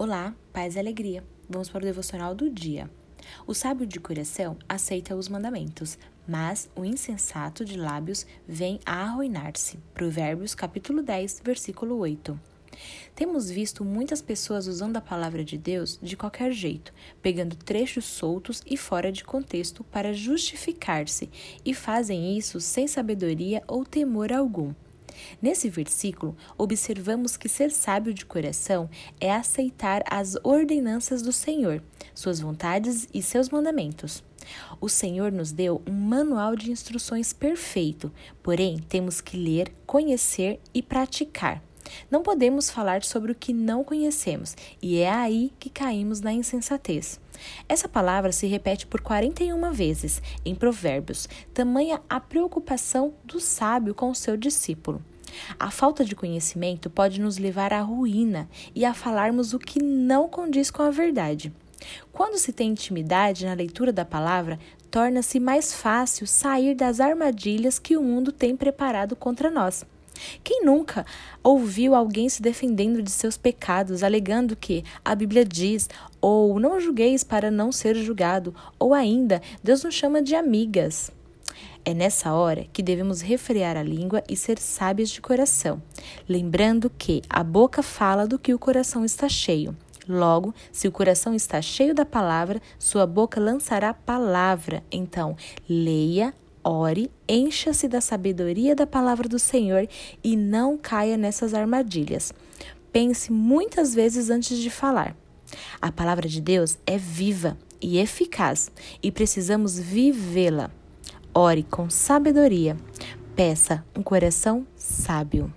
Olá, paz e alegria. Vamos para o devocional do dia. O sábio de coração aceita os mandamentos, mas o insensato de lábios vem a arruinar-se. Provérbios capítulo 10, versículo 8. Temos visto muitas pessoas usando a palavra de Deus de qualquer jeito, pegando trechos soltos e fora de contexto para justificar-se, e fazem isso sem sabedoria ou temor algum. Nesse versículo, observamos que ser sábio de coração é aceitar as ordenanças do Senhor, suas vontades e seus mandamentos. O Senhor nos deu um manual de instruções perfeito, porém temos que ler, conhecer e praticar. Não podemos falar sobre o que não conhecemos, e é aí que caímos na insensatez. Essa palavra se repete por 41 vezes em Provérbios, tamanha a preocupação do sábio com o seu discípulo. A falta de conhecimento pode nos levar à ruína e a falarmos o que não condiz com a verdade. Quando se tem intimidade na leitura da palavra, torna-se mais fácil sair das armadilhas que o mundo tem preparado contra nós. Quem nunca ouviu alguém se defendendo de seus pecados, alegando que a Bíblia diz, ou não julgueis para não ser julgado, ou ainda Deus nos chama de amigas? É nessa hora que devemos refrear a língua e ser sábios de coração, lembrando que a boca fala do que o coração está cheio. Logo, se o coração está cheio da palavra, sua boca lançará palavra. Então, leia, ore, encha-se da sabedoria da palavra do Senhor e não caia nessas armadilhas. Pense muitas vezes antes de falar. A palavra de Deus é viva e eficaz e precisamos vivê-la. Ore com sabedoria. Peça um coração sábio.